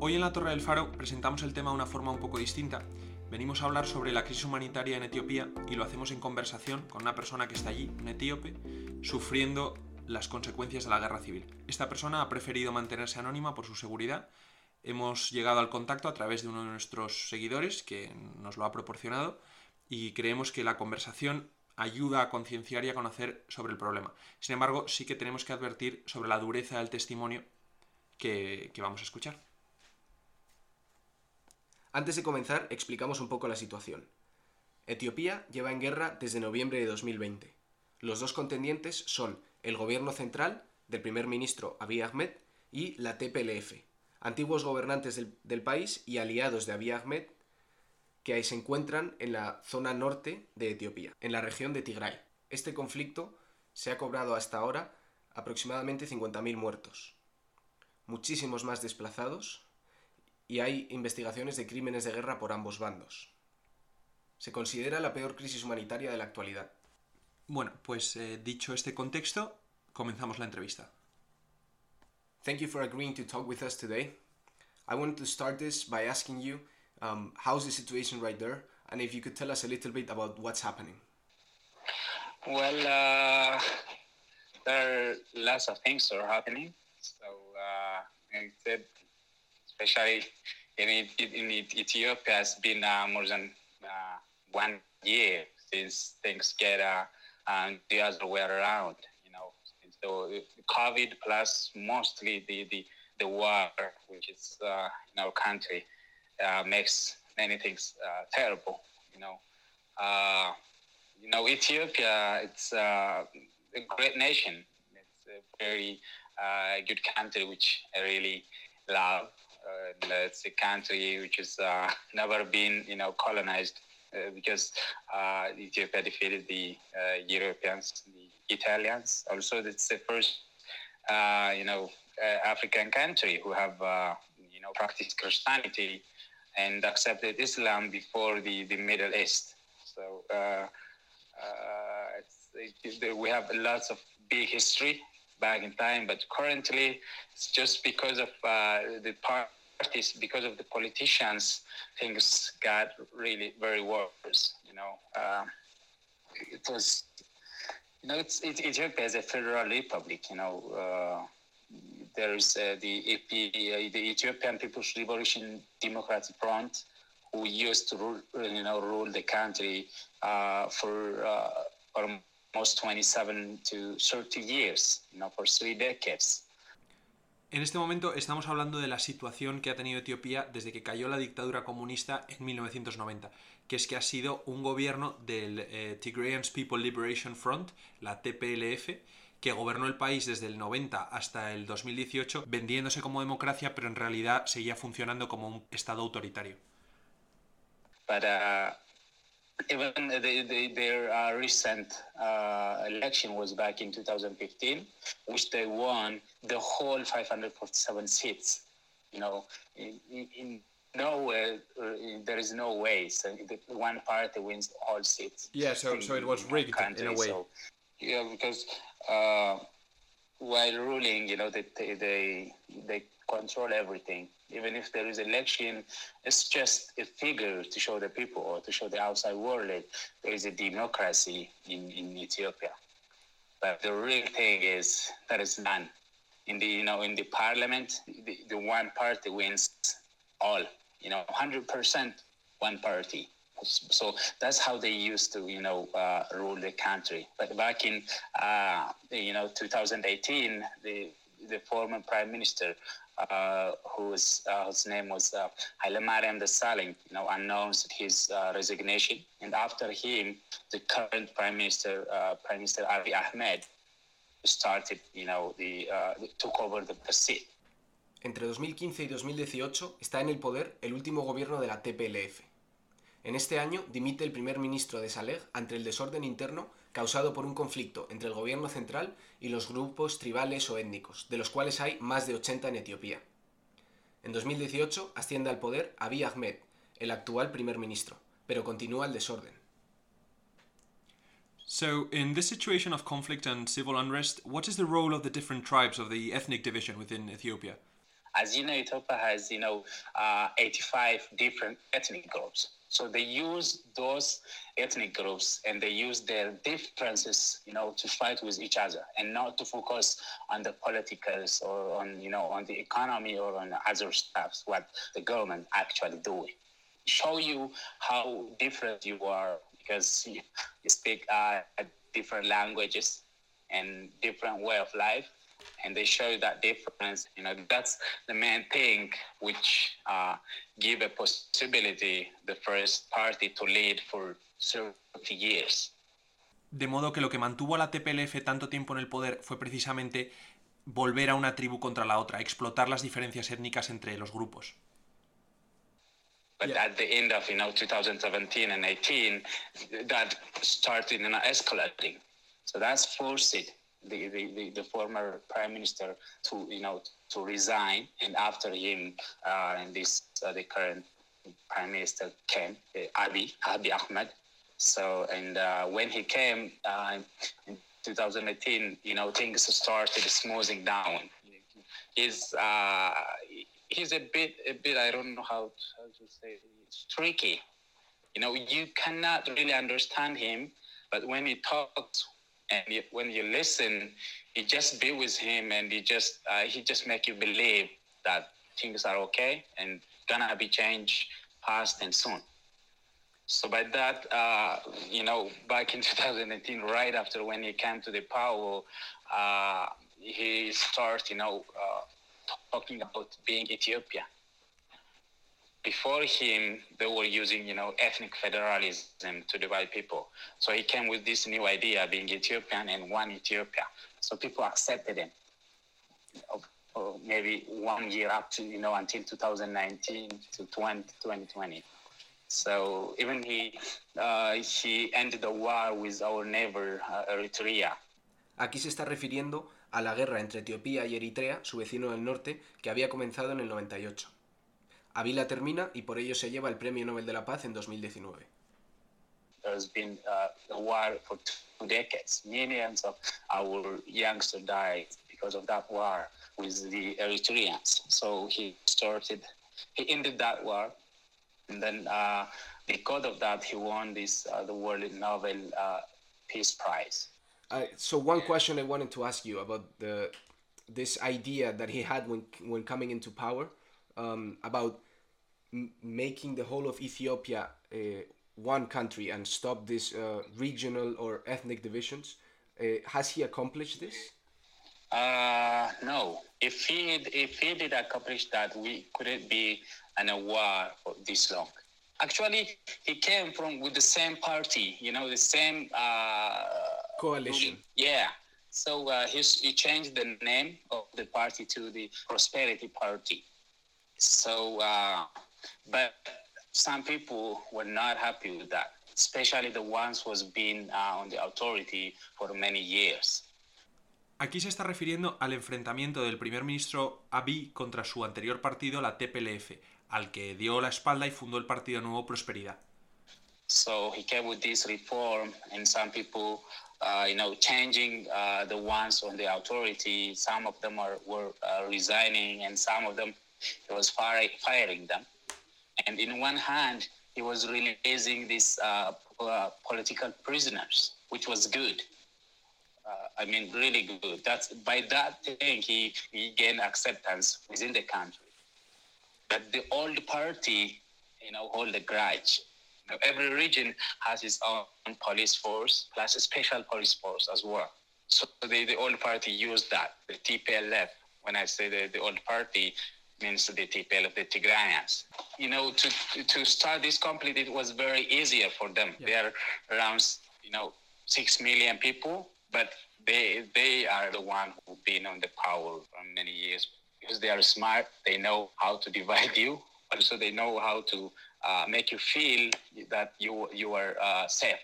Hoy en la Torre del Faro presentamos el tema de una forma un poco distinta. Venimos a hablar sobre la crisis humanitaria en Etiopía y lo hacemos en conversación con una persona que está allí, un etíope, sufriendo las consecuencias de la guerra civil. Esta persona ha preferido mantenerse anónima por su seguridad. Hemos llegado al contacto a través de uno de nuestros seguidores que nos lo ha proporcionado y creemos que la conversación ayuda a concienciar y a conocer sobre el problema. Sin embargo, sí que tenemos que advertir sobre la dureza del testimonio que, que vamos a escuchar. Antes de comenzar, explicamos un poco la situación. Etiopía lleva en guerra desde noviembre de 2020. Los dos contendientes son el gobierno central del primer ministro Abiy Ahmed y la TPLF, antiguos gobernantes del, país y aliados de Abiy Ahmed que ahí se encuentran en la zona norte de Etiopía, en la región de Tigray. Este conflicto se ha cobrado hasta ahora aproximadamente 50.000 muertos, muchísimos más desplazados y hay investigaciones de crímenes de guerra por ambos bandos. Se considera la peor crisis humanitaria de la actualidad. Bueno, pues eh, dicho este contexto, comenzamos la entrevista. Thank you for agreeing to talk with us today. I wanted to start this by asking you um, how's the situation right there, and if you could tell us a little bit about what's happening. Well, uh, there are lots of things that are happening. So, uh, especially in, in, Ethiopia, has been uh, more than uh, one year since things get uh, um, the other way around. You know, so COVID plus mostly the the, the war, which is uh, in our country, uh, makes many things uh, terrible. You know, you know Ethiopia. It's a great nation. It's a very good country, which I really love. Uh, it's a country which has uh, never been, you know, colonized. Uh, because Ethiopia defeated the Europeans, the Italians. Also, it's the first, you know, African country who have, you know, practiced Christianity and accepted Islam before the, the Middle East. So uh, uh, it, we have lots of big history back in time, but currently it's just because of uh, the because of the politicians, things got really very worse. You know, uh, it was, you know, it's, it, Ethiopia is a federal republic. You know uh, there is uh, the EP, uh, the Ethiopian People's Liberation Democratic Front, who used to rule, you know, rule the country uh, for almost 27 to 30 years, you know, for three decades. En este momento estamos hablando de la situación que ha tenido Etiopía desde que cayó la dictadura comunista en 1990, que es que ha sido un gobierno del eh, Tigrayan People Liberation Front, la TPLF, que gobernó el país desde el 90 hasta el 2018, vendiéndose como democracia, pero en realidad seguía funcionando como un Estado autoritario. Uh, even the, the, their uh, recent uh, election was back in 2015, which they won the whole 547 seats. You know, in, in nowhere uh, there is no way so one party wins all seats. Yeah, so so it was rigged country, in a way. So, yeah, because uh, while ruling, you know, they, they, they control everything. Even if there is election, it's just a figure to show the people or to show the outside world that there is a democracy in, in Ethiopia. But the real thing is that is none. In the you know in the parliament, the, the one party wins all. You know, hundred percent one party. So that's how they used to, you know, uh, rule the country. But back in, uh, you know, 2018, the the former prime minister, uh, whose uh, whose name was uh, Haile Mariam Desalegn, you know, announced his uh, resignation, and after him, the current prime minister, uh, Prime Minister Abiy Ahmed, started, you know, the uh, took over the, the seat. Entre 2015 y 2018 está en el poder el último gobierno de la TPLF, En este año dimite el primer ministro de Saleg ante el desorden interno causado por un conflicto entre el gobierno central y los grupos tribales o étnicos, de los cuales hay más de 80 en Etiopía. En 2018 asciende al poder Abiy Ahmed, el actual primer ministro, pero continúa el desorden. So, in this situation of conflict and civil unrest, what is the role of the different tribes of the ethnic division within Ethiopia? As you know, Ethiopia has, you know, uh, 85 different ethnic groups. So they use those ethnic groups and they use their differences, you know, to fight with each other and not to focus on the politicals or on, you know, on the economy or on other stuff, what the government actually doing. Show you how different you are because you, speak uh, different languages and different way of life and they show that difference. You know, that's the main thing which uh, give a possibility the first party to lead for 30 years. De modo que lo que mantuvo a la TPLF tanto tiempo en el poder fue precisamente volver a una tribu contra la otra, explotar las diferencias étnicas entre los grupos. But yeah. at the end of you know 2017 and 18, that started you know, escalating. So that's forced the, the, the, the, former prime minister to you know to resign, and after him, uh, and this uh, the current prime minister came, uh, Abiy Abiy Ahmed. So and uh, when he came uh, in 2018, you know things started smoothing down. He's he's a bit a bit I don't know how to, how to say it's tricky. You know you cannot really understand him, but when he talks and when you listen, you just be with him, and he just uh, he just make you believe that things are okay and gonna be changed fast and soon. So by that, uh, you know, back in 2018, right after when he came to the power, uh, he started, you know, uh, talking about being Ethiopia before him, they were using, you know, ethnic federalism to divide people. So he came with this new idea, being Ethiopian and one Ethiopia. So people accepted him. maybe one year up to, you know, until 2019 to 20, 2020. So even he, uh, he ended the war with our neighbor, uh, Eritrea. Aquí se está refiriendo a la guerra entre Etiopía y Eritrea, su vecino del norte, que había comenzado en el 98. Abiy la termina y por ello se lleva el Premio Nobel de la Paz en 2019. There's been uh, a war for two decades. Millions of our youngsters died because of that war with the Eritreans. So he started, he ended that war, and then uh, because of that, he won this uh, the World Nobel uh, Peace Prize. Uh, so one question I wanted to ask you about the this idea that he had when when coming into power um, about making the whole of Ethiopia uh, one country and stop these uh, regional or ethnic divisions. Uh, has he accomplished this? Uh, no. If he if he did accomplish that, we couldn't be in a war for this long. Actually, he came from with the same party, you know, the same uh, coalition. Yeah. So uh, he, he changed the name of the party to the Prosperity Party. So uh, but some people were not happy with that, especially the ones who was been uh, on the authority for many years. Aquí se está refiriendo al enfrentamiento del primer ministro Abiy contra su anterior partido, la TPLF, al que dio la espalda y fundó el partido Nuevo Prosperidad. So he came with this reform, and some people, uh, you know, changing uh, the ones on the authority. Some of them are, were uh, resigning, and some of them he was firing them. And in one hand, he was releasing these uh, uh, political prisoners, which was good. Uh, I mean, really good. That's by that thing he, he gained acceptance within the country. But the old party, you know, hold a grudge. Know, every region has its own police force plus a special police force as well. So the, the old party used that. The TPLF. When I say the, the old party, means the TPL of the Tigrayans. You know, to to start this conflict, it was very easier for them. Yeah. They are around, you know, six million people, but they they are the one who've been on the power for many years because they are smart. They know how to divide you. Also, they know how to uh, make you feel that you you are uh, safe.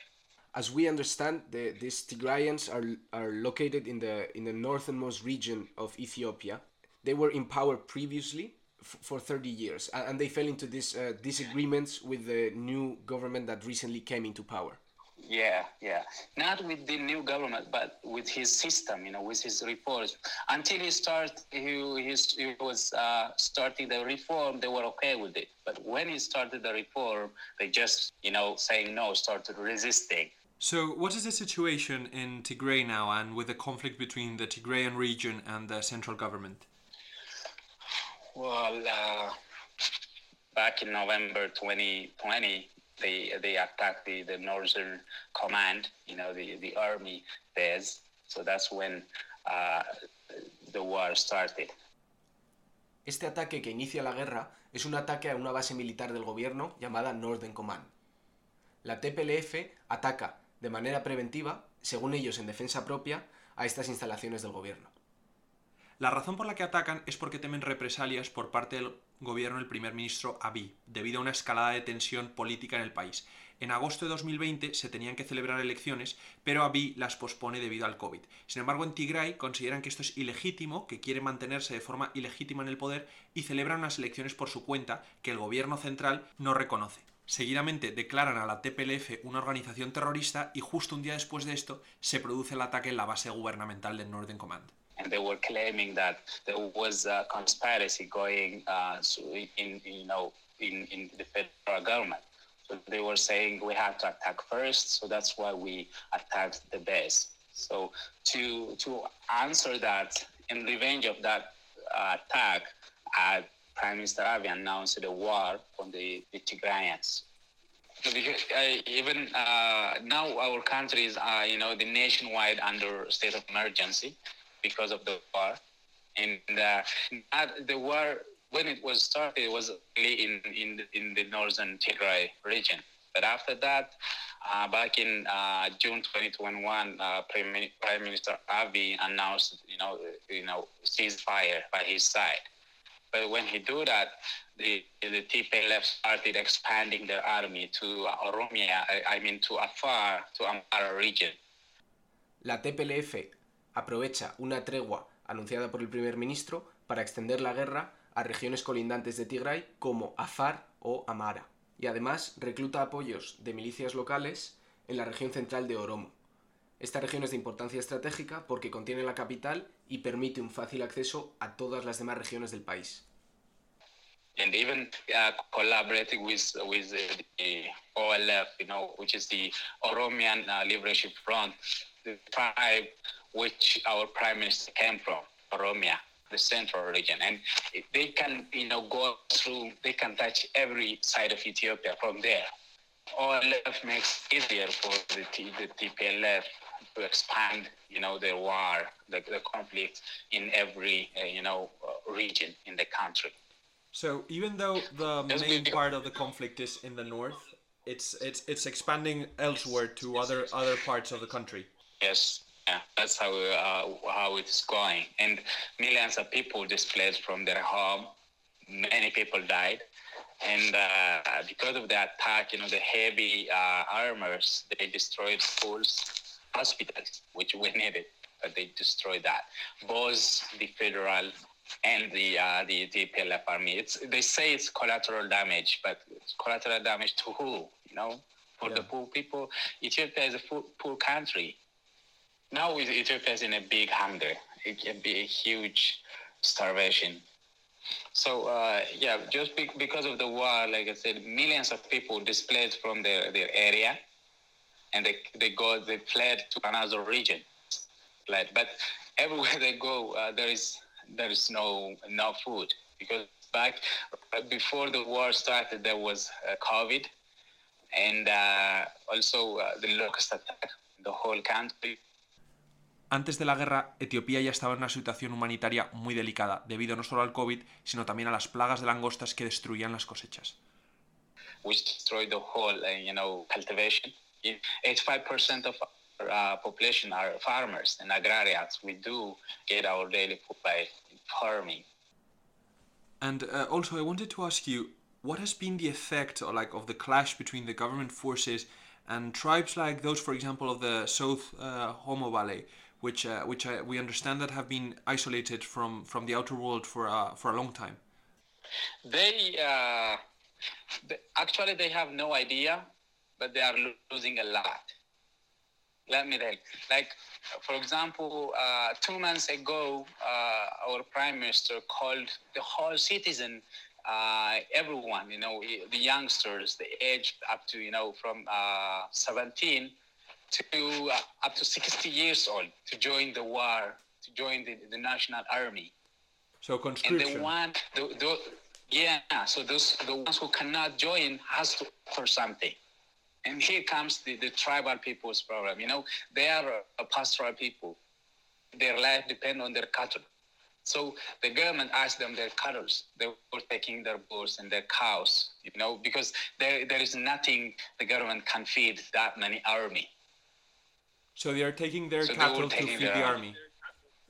As we understand, the, these Tigrayans are are located in the in the northernmost region of Ethiopia, they were in power previously for 30 years and they fell into these uh, disagreements with the new government that recently came into power Yeah, yeah. Not with the new government, but with his system, you know, with his reforms. Until he started he, he, he was uh, starting the reform, they were okay with it. But when he started the reform, they just, you know, saying no, started resisting. So, what is the situation in Tigray now, and with the conflict between the Tigrayan region and the central government? Well, uh, back in November 2020, they they attacked the, the northern command, you know, the, the army base. So that's when uh, the war started. Este ataque que inicia la guerra es un ataque a una base militar del gobierno llamada Northern Command. La TPLF ataca de manera preventiva, según ellos en defensa propia, a estas instalaciones del gobierno. La razón por la que atacan es porque temen represalias por parte del gobierno del primer ministro Abiy, debido a una escalada de tensión política en el país. En agosto de 2020 se tenían que celebrar elecciones, pero Abiy las pospone debido al COVID. Sin embargo, en Tigray consideran que esto es ilegítimo, que quiere mantenerse de forma ilegítima en el poder y celebran unas elecciones por su cuenta que el gobierno central no reconoce. Seguidamente declaran a la TPLF una organización terrorista y justo un día después de esto se produce el ataque en la base gubernamental del Northern Command. And they were claiming that there was a conspiracy going uh, in, you know, in, in the federal government. So they were saying we have to attack first, so that's why we attacked the base. So to to answer that, in revenge of that uh, attack, uh, Prime Minister Abiy announced a war on the, the Tigrayans. Because, uh, even now, our country is, uh, you know, the nationwide under state of emergency because of the war. And uh, the war, when it was started, it was in, in, the, in the northern Tigray region. But after that, uh, back in uh, June 2021, uh, Prime, Prime Minister Abiy announced, you know, you know, ceasefire by his side. But when he do that, the the TPLF started expanding their army to Oromia, I, I mean to Afar, to Amhara region. La TPLF aprovecha una tregua anunciada por el primer ministro para extender la guerra a regiones colindantes de Tigray como Afar o Amara, y además recluta apoyos de milicias locales en la región central de Oromo. Esta región es de importancia estratégica porque contiene la capital y permite un fácil acceso a todas las demás regiones del país. and even uh, collaborating with the OLF, you know, which is the Oromian uh, Liberation Front, the tribe which our prime minister came from, Oromia, the central region, and they can, you know, go through, they can touch every side of Ethiopia from there. OLF makes easier for the, T, the TPLF to expand, you know, the war, the, the conflict in every, uh, you know, uh, region in the country. So even though the main part of the conflict is in the north, it's it's it's expanding elsewhere to other other parts of the country. Yes, yeah, that's how uh, how it's going, and millions of people displaced from their home. Many people died, and uh, because of the attack, you know, the heavy uh, armors they destroyed schools, hospitals, which we needed, but they destroyed that. Both the federal and the uh, the, the PLF army. It's they say it's collateral damage, but collateral damage to who? You know, for yeah. the poor people. Ethiopia is a poor, poor country now Ethiopia is in a big hunger. It can be a huge starvation. So uh, yeah, just be- because of the war, like I said, millions of people displaced from their, their area, and they they go they fled to another region. Fled, but everywhere they go, uh, there is there is no no food because back before the war started, there was uh, COVID, and uh, also uh, the locust attack the whole country. Antes de la guerra, Etiopía ya estaba en una situación humanitaria muy delicada, debido no solo al COVID, sino también a las plagas de langostas que destruían las cosechas. Which destroyed the whole, uh, you know, cultivation. 85% of our uh, population are farmers and agrarians. We do get our daily food by farming. And uh, also, I wanted to ask you, what has been the effect, or like, of the clash between the government forces and tribes like those, for example, of the South uh, Omo Valley, which uh, which I, we understand that have been isolated from from the outer world for uh, for a long time. They, uh, actually they have no idea, but they are losing a lot let me tell you. Like, for example, uh, two months ago, uh, our prime minister called the whole citizen, uh, everyone, you know, the youngsters, the age up to, you know, from uh, 17 to uh, up to 60 years old to join the war, to join the, the national army. So And the one, the, the, yeah, so those the ones who cannot join has to offer something. And here comes the, the tribal people's problem. You know, they are a pastoral people. Their life depend on their cattle. So the government asked them their cattle. They were taking their bulls and their cows, you know, because there, there is nothing the government can feed that many army. So they are taking their So cattle to feed their the army.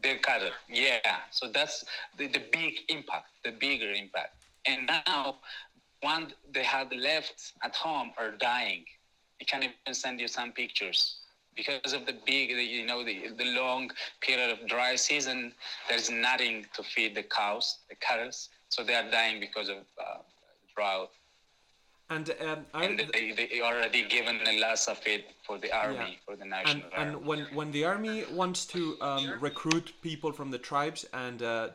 Their cattle, yeah. So that's the, the big impact, the bigger impact. And now, one they had left at home are dying. I can even send you some pictures because of the big, the, you know, the, the long period of dry season. There's nothing to feed the cows, the cattle, so they are dying because of uh, drought. And um, And they, they already given a lots of it for the army, for the and, national army. and when when the army wants to um, recruit people from the tribes and uh,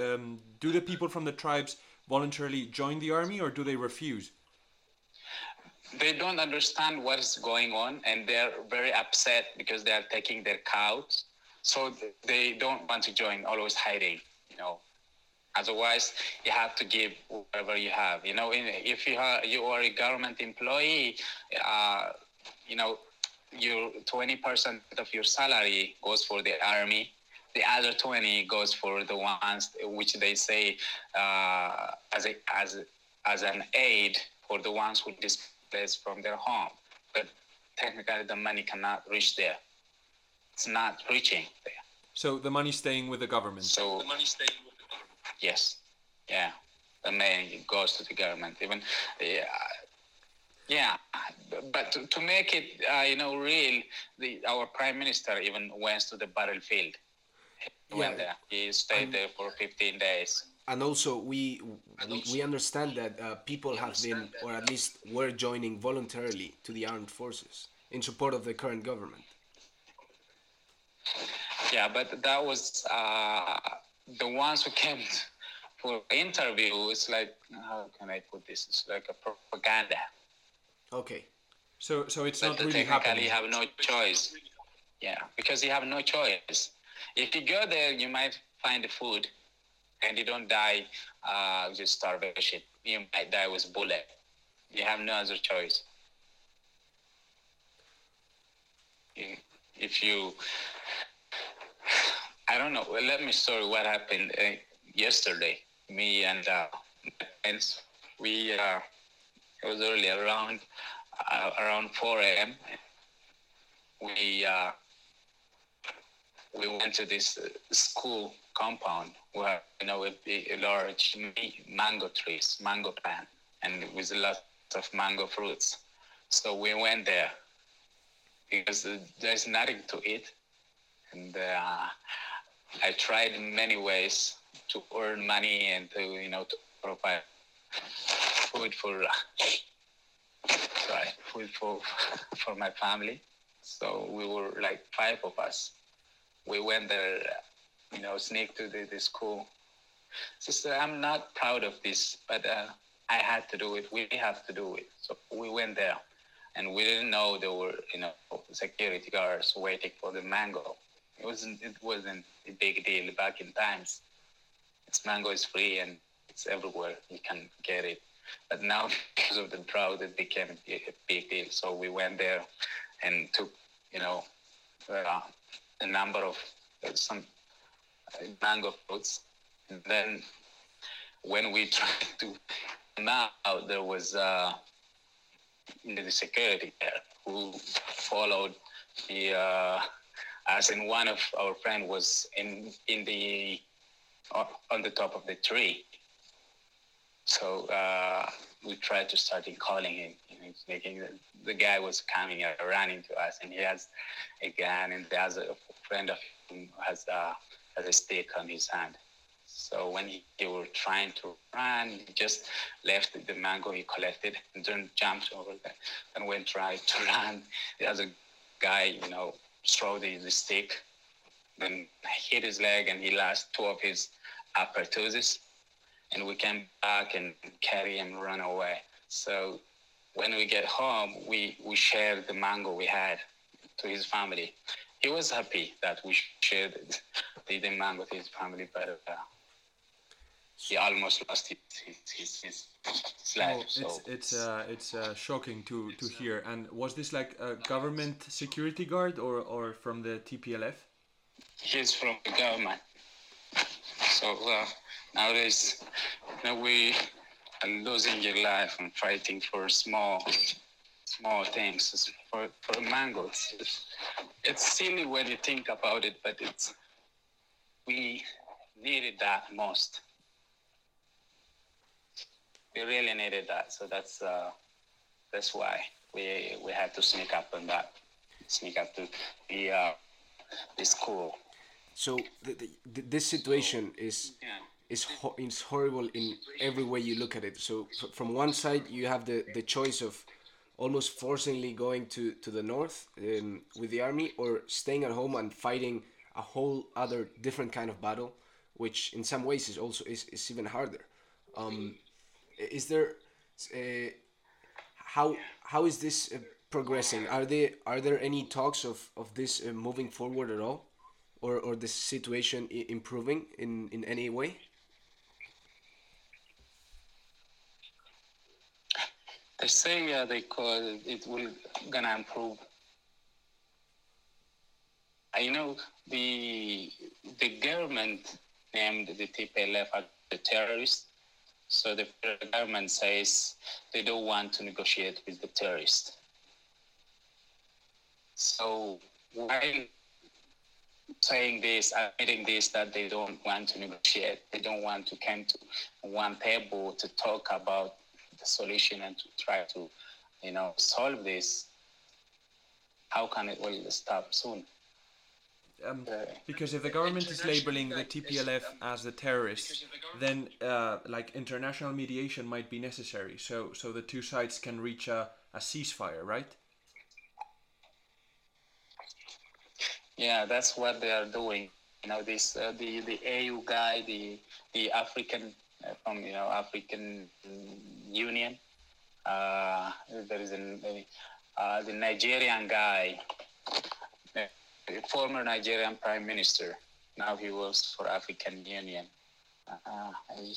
um, do the people from the tribes voluntarily join the army or do they refuse? they don't understand what is going on and they're very upset because they are taking their cows so they don't want to join always hiding you know otherwise you have to give whatever you have you know if you are you are a government employee uh, you know your 20% of your salary goes for the army. The other 20 goes for the ones which they say uh, as a as as an aid for the ones who displaced from their home. But technically the money cannot reach there. It's not reaching there. So the money's staying with the government. so yes. Yeah. The money goes to the government. Even yeah. Yeah. But to, to make it uh, you know real the our prime minister even went to the battlefield. He went Yeah. there. He stayed there for 15 days. And also, we we, we understand that uh, people have been, or at least were joining voluntarily to the armed forces in support of the current government. Yeah, but that was uh, the ones who came for interview. It's like how can I put this? It's like a propaganda. Okay. So so it's But not really technically happening. you have no choice. Yeah, because you have no choice. If you go there, you might find the food, and you don't die uh, with starvation. You might die with bullet. You have no other choice. If you, I don't know. Let me story what happened uh, yesterday. Me and uh, friends, we uh, it was early around uh, around 4 a.m. We uh, we went to this uh, school compound where you know big, large mango trees, mango plant, and with a lot of mango fruits. So we went there because uh, there's nothing to eat, and uh, I tried many ways to earn money and to you know to provide food for sorry food for for my family. So we were like five of us. We went there, you know, sneak to the, the school. Sister, I'm not proud of this, but uh, I had to do it. We have to do it. So we went there, and we didn't know there were, you know, security guards waiting for the mango. It wasn't. It wasn't a big deal back in times. It's mango is free and it's everywhere. You can get it. But now, because of the drought, it became a big- deal. So we went there and took, you know, uh, a number of uh, some uh, mango fruits. And then when we tried to out, there was uh, the security there who followed the, uh, as in one of our friend was in in the on the top of the tree. So uh, we tried to start calling him. You know, making the, guy was coming uh, running to us, and he has a gun, and the other friend of him has uh, has a stick on his hand. So when he, he were trying to run, he just left the mango he collected and then jumped over there. And went tried to run, the other guy, you know, throw the, the stick, then hit his leg, and he lost two of his upper. And we came back and carry him, run away. So when we get home, we, we shared the mango we had to his family. He was happy that we shared the, the mango to his family, but uh, he almost lost his, his, his, his life. Oh, so it's it's uh, it's uh, shocking to to hear. And was this like a government security guard or or from the TPLF? he's from the government. So uh, nowadays, you know, we are losing your life and fighting for small, small things. For for mango, it's, it's it's silly when you think about it, but it's we needed that most. We really needed that, so that's uh, that's why we we had to sneak up on that, sneak up to the uh, the school. So the, the, th- this situation is Yeah. is ho- is horrible in every way you look at it. So f- from one side you have the, the choice of almost forcingly going to, to the north um, with the army or staying at home and fighting a whole other different kind of battle, which in some ways is also is, is even harder. Um, is there uh, how how is this uh, progressing? Are there are there any talks of of this uh, moving forward at all, or or the situation improving in in any way? They say uh, they call it will gonna improve. I know the the government named the TPLF as the terrorist, so the federal government says they don't want to negotiate with the terrorist. So while saying this, admitting this, that they don't want to negotiate, they don't want to come to one table to talk about the solution and to try to, you know, solve this. How can it all stop soon? Um, because if the government is labeling the TPLF as the terrorists, then uh, like international mediation might be necessary. So so the two sides can reach a, a ceasefire, right? Yeah, that's what they are doing. You know, this uh, the the AU guy, the the African uh, from you know African Union. Uh, there is an, a uh, the Nigerian guy, the former Nigerian Prime Minister. Now he works for African Union. Uh, I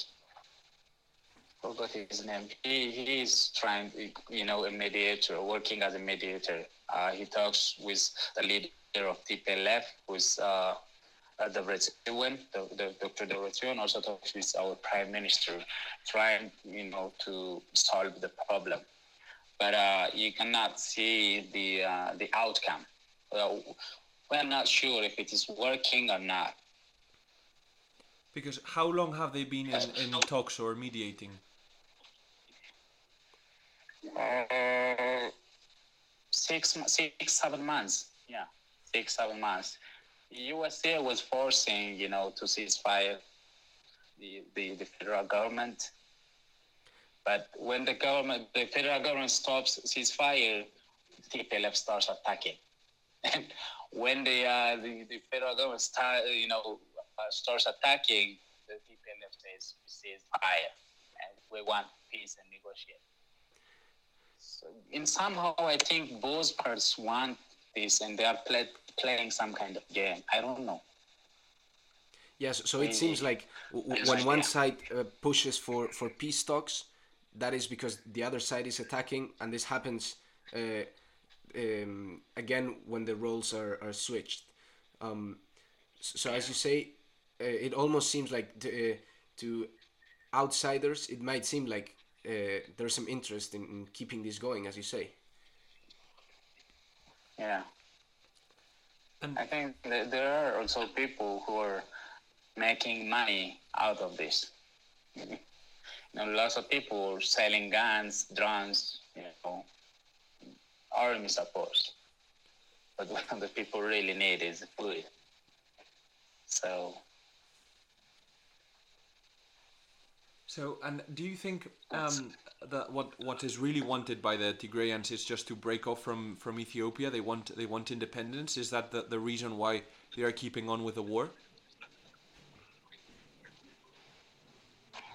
forgot his name. He he is trying, you know, a mediator, working as a mediator. Uh, he talks with the leader of TPLF, with uh, uh, the Dr. Debretsion, also talks with our prime minister, trying, you know, to solve the problem. But uh, you cannot see the uh, the outcome. We're not sure if it is working or not. Because how long have they been in, in talks or mediating? Uh, six, six, seven months. Yeah, six, seven months. USA was forcing, you know, to ceasefire the, the, the federal government. But when the government, the federal government stops ceasefire, TPLF starts attacking. And when the, uh, the, the federal government start, you know, uh, starts attacking, the TPLF says, ceasefire, and we want peace and negotiate. So in somehow, I think both parts want this, and they are play, playing some kind of game. I don't know. Yes, so it seems like w- w- Yes, when one side uh, pushes for, for peace talks, that is because the other side is attacking, and this happens uh, um, again when the roles are, are switched. Um, s- so, as you say, uh, it almost seems like to, uh, to outsiders, it might seem like uh, there's some interest in, in keeping this going, as you say. Yeah. And- I think that there are also people who are making money out of this. You know, lots of people selling guns, drones, you know, army support. But what the people really need is food. So So, and do you think um, that what what is really wanted by the Tigrayans is just to break off from, from Ethiopia? They want they want independence. Is that the, the reason why they are keeping on with the war?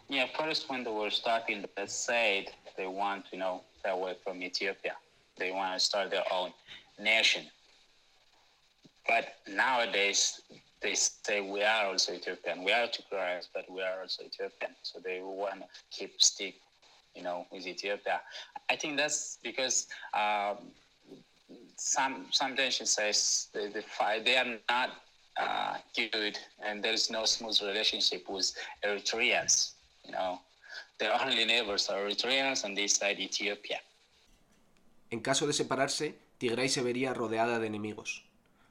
Yeah, first when they were starting, they said they want you know stay away from Ethiopia. They want to start their own nation. But nowadays, they say we are also Ethiopian. We are Tigrayans, but we are also Ethiopian. So they want to keep stick, you know, with Ethiopia. I think that's because um, some some tension says they, they, fight, they are not uh, good, and there is no smooth relationship with Eritreans. You know, their only neighbors are Eritreans, and this side Ethiopia. En caso de separarse, Tigray se vería rodeada de enemigos.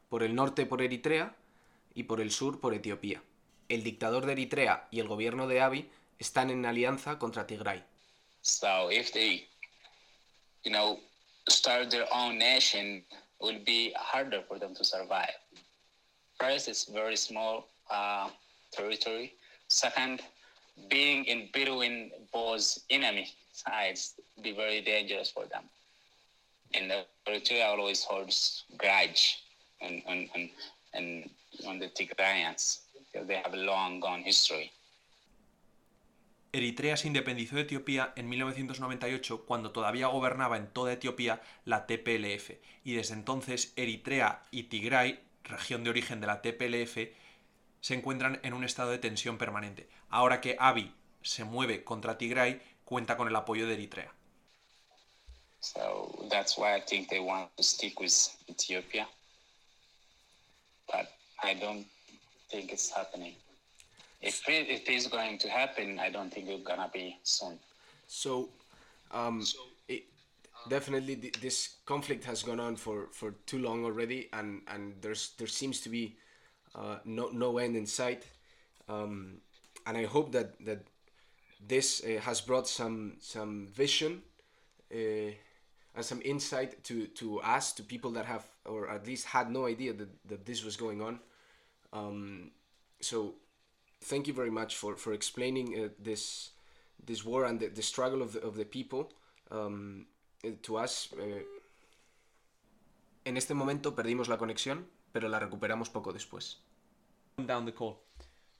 Por el norte por Eritrea y por el sur por Etiopía. El dictador de Eritrea y el gobierno de Abiy están en alianza contra Tigray. So if they, you know, start their own nation, it will be harder for them to survive. First, it's very small uh, territory. Second, being in between both enemy sides be very dangerous for them. And Eritrea always holds grudge and, and, and on the Tigrayans because they have a long gone history. Eritrea se independizó de Etiopía en 1998 cuando todavía gobernaba en toda Etiopía la TPLF y desde entonces Eritrea y Tigray, región de origen de la TPLF, se encuentran en un estado de tensión permanente. Ahora que Abiy se mueve contra Tigray, cuenta con el apoyo de Eritrea. So that's why I think they want to stick with Ethiopia. But I don't think it's happening. If it, if it's going to happen, I don't think it's gonna be soon. So, um, it, definitely th- this conflict has gone on for, for too long already, and, and there's there seems to be uh, no no end in sight. Um, and I hope that that this uh, has brought some some vision uh, and some insight to to us, to people that have or at least had no idea that, that this was going on. Um, so thank you very much for, for explaining uh, this this war and the, the struggle of the, of the people um, uh, to us. Uh, en este momento perdimos la conexión, pero la recuperamos poco después. Down the call.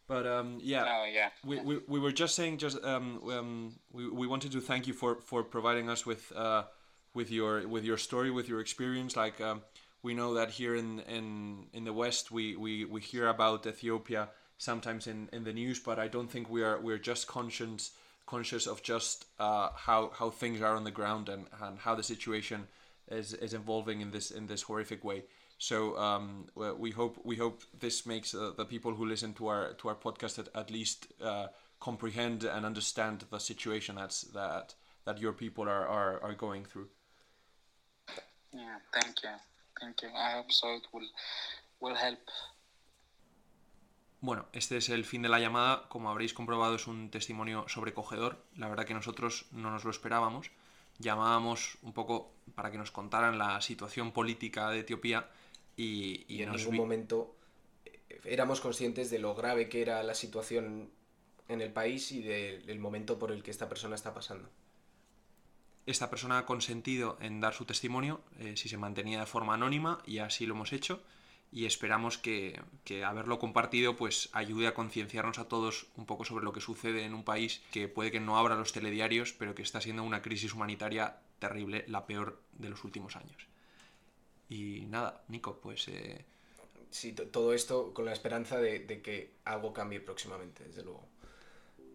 But um, yeah, Oh yeah. we, we, we were just saying just um, um, we, we wanted to thank you for, for providing us with uh, with your with your story with your experience like um, we know that here in in, in the west we, we, we hear about Ethiopia sometimes in, in the news but I don't think we are we're just conscious conscious of just uh, how how things are on the ground and, and how the situation is, is evolving in this in this horrific way so um, we hope we hope this makes uh, the people who listen to our to our podcast at, at least uh, comprehend and understand the situation that's that that your people are, are, are going through. Yeah. Thank you. Thank you. I hope so. It will will help. Bueno, este es el fin de la llamada. Como habréis comprobado, es un testimonio sobrecogedor. La verdad que nosotros no nos lo esperábamos. Llamábamos un poco para que nos contaran la situación política de Etiopía y, y Y en nos ningún vi- momento eh, éramos conscientes de lo grave que era la situación en el país y de- del momento por el que esta persona está pasando. Esta persona ha consentido en dar su testimonio eh, si se mantenía de forma anónima y así lo hemos hecho y esperamos que, que haberlo compartido pues ayude a concienciarnos a todos un poco sobre lo que sucede en un país que puede que no abra los telediarios pero que está siendo una crisis humanitaria terrible, la peor de los últimos años. Y nada, Nico, pues eh, Sí, to- todo esto con la esperanza de, de que algo cambie próximamente, desde luego.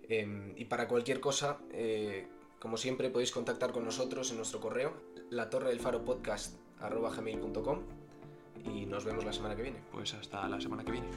Em, y para cualquier cosa, eh, como siempre, podéis contactar con nosotros en nuestro correo, la torre del faro podcast y nos vemos la semana que viene. pues hasta la semana que viene.